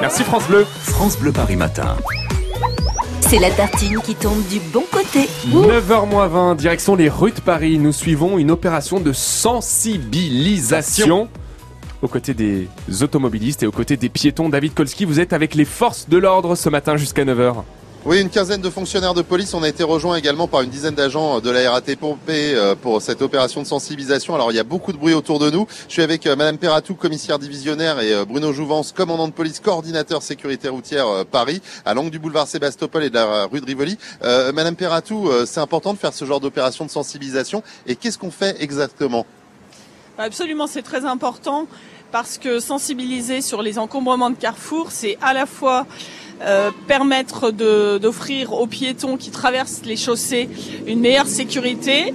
Merci France Bleu. France Bleu Paris Matin. C'est la tartine qui tombe du bon côté. 9h20, direction les rues de Paris. Nous suivons une opération de sensibilisation. Aux côtés des automobilistes et aux côtés des piétons, David Kolski, vous êtes avec les forces de l'ordre ce matin jusqu'à 9h. Oui, une quinzaine de fonctionnaires de police. On a été rejoints également par une dizaine d'agents de la RATP euh, pour cette opération de sensibilisation. Alors, il y a beaucoup de bruit autour de nous. Je suis avec euh, Madame Perratou, commissaire divisionnaire, et euh, Bruno Jouvence, commandant de police, coordinateur sécurité routière Paris, à l'angle du boulevard Sébastopol et de la rue de Rivoli. Madame Perratou, c'est important de faire ce genre d'opération de sensibilisation. Et qu'est-ce qu'on fait exactement? Absolument, c'est très important parce que sensibiliser sur les encombrements de carrefour, c'est à la fois euh, permettre d'offrir aux piétons qui traversent les chaussées une meilleure sécurité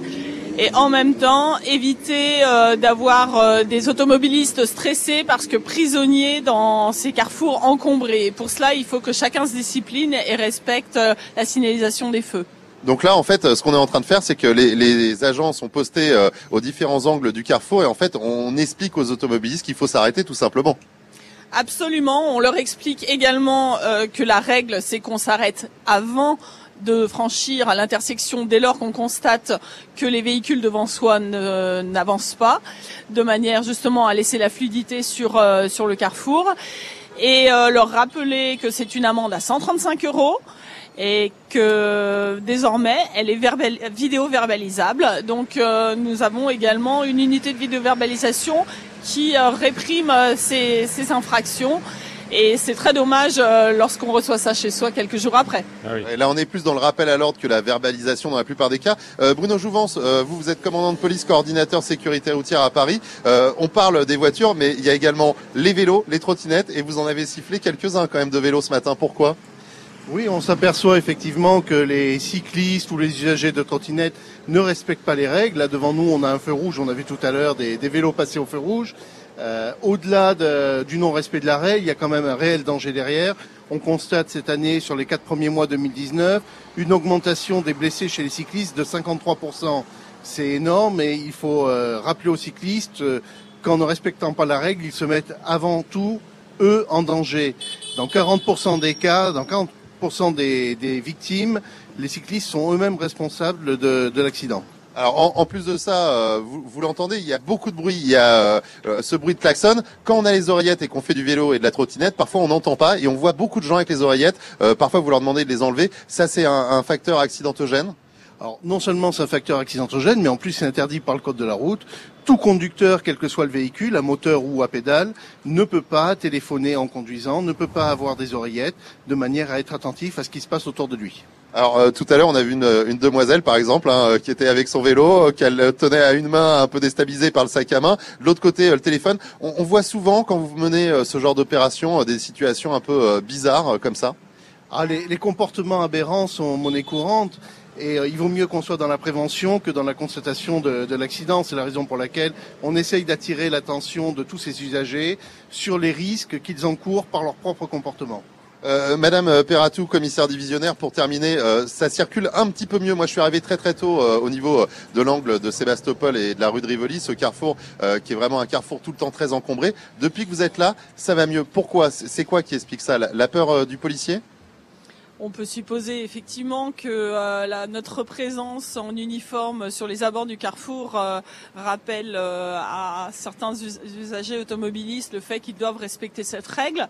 et en même temps éviter euh, d'avoir euh, des automobilistes stressés parce que prisonniers dans ces carrefours encombrés. pour cela, il faut que chacun se discipline et respecte la signalisation des feux. Donc là, en fait, ce qu'on est en train de faire, c'est que les, les, agents sont postés aux différents angles du carrefour et en fait, on explique aux automobilistes qu'il faut s'arrêter tout simplement. Absolument. On leur explique également euh, que la règle, c'est qu'on s'arrête avant de franchir à l'intersection dès lors qu'on constate que les véhicules devant soi n'avancent pas, de manière justement à laisser la fluidité sur, euh, sur le carrefour, et euh, leur rappeler que c'est une amende à 135 euros et que désormais elle est vidéo verbalisable. Donc nous avons également une unité de vidéo verbalisation qui euh, réprime euh, ces, infractions. Et c'est très dommage euh, lorsqu'on reçoit ça chez soi quelques jours après. Ah là, on est plus dans le rappel à l'ordre que la verbalisation dans la plupart des cas. Bruno Jouvence, vous, vous êtes commandant de police, coordinateur sécurité routière à Paris. on parle des voitures, mais il y a également les vélos, les trottinettes, et vous en avez sifflé quelques-uns quand même de vélos ce matin. Pourquoi? Oui, on s'aperçoit effectivement que les cyclistes ou les usagers de trottinettes ne respectent pas les règles. Là, devant nous, on a un feu rouge. On a vu tout à l'heure des, vélos passer au feu rouge. Euh, au-delà du non-respect de la règle, il y a quand même un réel danger derrière. On constate cette année, sur les quatre premiers mois 2019, une augmentation des blessés chez les cyclistes de 53%. C'est énorme et il faut euh, rappeler aux cyclistes euh, qu'en ne respectant pas la règle, ils se mettent avant tout, eux, en danger. Dans 40% des cas, dans 40 des, des, victimes, les cyclistes sont eux-mêmes responsables de l'accident. Alors en, plus de ça, euh, vous, vous l'entendez, il y a beaucoup de bruit, il y a euh, ce bruit de klaxon. Quand on a les oreillettes et qu'on fait du vélo et de la trottinette, parfois on n'entend pas et on voit beaucoup de gens avec les oreillettes. Euh, parfois vous leur demandez de les enlever. Ça c'est un, un facteur accidentogène. Alors non seulement c'est un facteur accidentogène, mais en plus c'est interdit par le code de la route. Tout conducteur, quel que soit le véhicule, à moteur ou à pédale, ne peut pas téléphoner en conduisant, ne peut pas avoir des oreillettes, de manière à être attentif à ce qui se passe autour de lui. Alors euh, tout à l'heure, on a vu une, demoiselle, par exemple, hein, euh, qui était avec son vélo, euh, qu'elle tenait à une main un peu déstabilisée par le sac à main, de l'autre côté le téléphone. On, voit souvent, quand vous menez ce genre d'opération, des situations un peu bizarres comme ça. Ah, les, les comportements aberrants sont monnaie courante. Et euh, il vaut mieux qu'on soit dans la prévention que dans la constatation de, de l'accident. C'est la raison pour laquelle on essaye d'attirer l'attention de tous ces usagers sur les risques qu'ils encourent par leur propre comportement. Euh, Madame Perratou, commissaire divisionnaire, pour terminer, euh, ça circule un petit peu mieux. Moi, je suis arrivé très très tôt euh, au niveau de l'angle de Sébastopol et de la rue de Rivoli, ce carrefour qui est vraiment un carrefour tout le temps très encombré. Depuis que vous êtes là, ça va mieux. Pourquoi? C'est quoi qui explique ça? La peur du policier? On peut supposer effectivement que euh, notre présence en uniforme sur les abords du carrefour euh, rappelle euh, à certains usagers automobilistes le fait qu'ils doivent respecter cette règle.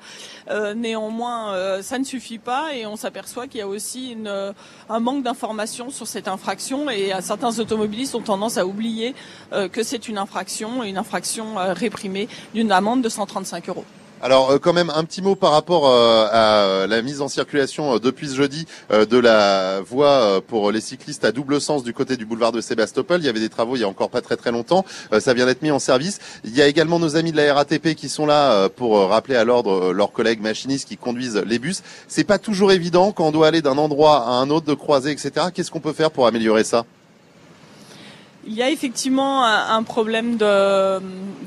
néanmoins, ça ne suffit pas et on s'aperçoit qu'il y a aussi un manque d'information sur cette infraction et certains automobilistes ont tendance à oublier que c'est une infraction, une infraction réprimée d'une amende de 135 euros. Alors euh, quand même un petit mot par rapport euh, à la mise en circulation euh, depuis ce jeudi de la voie pour les cyclistes à double sens du côté du boulevard de Sébastopol. Il y avait des travaux il y a encore pas très très longtemps. ça vient d'être mis en service. Il y a également nos amis de la RATP qui sont là pour rappeler à l'ordre leurs collègues machinistes qui conduisent les bus. C'est pas toujours évident quand on doit aller d'un endroit à un autre, de croiser, etc. Qu'est-ce qu'on peut faire pour améliorer ça? Il y a effectivement un problème de,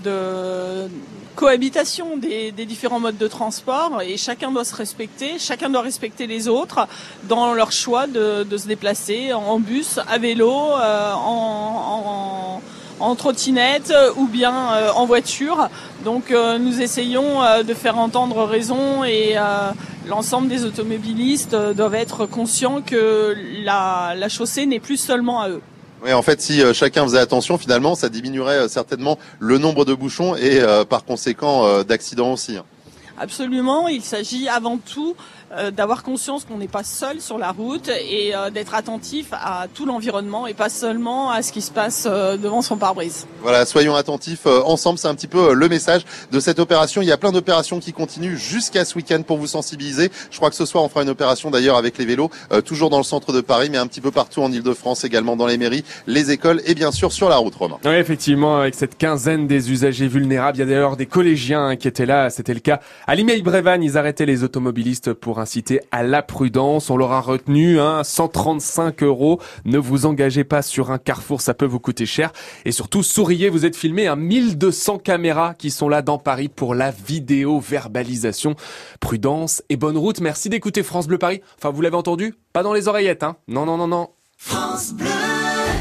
de cohabitation des, différents modes de transport et chacun doit se respecter, chacun doit respecter les autres dans leur choix de, se déplacer en bus, à vélo, euh, en, en trottinette ou bien en voiture. Donc nous essayons de faire entendre raison et l'ensemble des automobilistes doivent être conscients que la chaussée n'est plus seulement à eux. Oui, en fait, si chacun faisait attention, finalement, ça diminuerait certainement le nombre de bouchons et par conséquent d'accidents aussi. Hein. Absolument, il s'agit avant tout euh, d'avoir conscience qu'on n'est pas seul sur la route et euh, d'être attentif à tout l'environnement et pas seulement à ce qui se passe euh, devant son pare-brise. Voilà, soyons attentifs ensemble, c'est un petit peu le message de cette opération. Il y a plein d'opérations qui continuent jusqu'à ce week-end pour vous sensibiliser. Je crois que ce soir on fera une opération d'ailleurs avec les vélos, toujours dans le centre de Paris, mais un petit peu partout en Ile-de-France, également dans les mairies, les écoles et bien sûr sur la route, Romain. Oui, effectivement, avec cette quinzaine des usagers vulnérables, il y a d'ailleurs des collégiens qui étaient là. C'était le cas à Limay-Brévan. Ils arrêtaient les automobilistes inciter à la prudence. On l'aura retenu, hein, 135 euros. Ne vous engagez pas sur un carrefour, ça peut vous coûter cher. Et surtout, souriez, vous êtes filmé, hein, 1200 caméras qui sont là dans Paris pour la vidéo verbalisation. Prudence et bonne route. Merci d'écouter France Bleu Paris. Enfin, vous l'avez entendu? Pas dans les oreillettes, hein. Non, non, non, non. France Bleu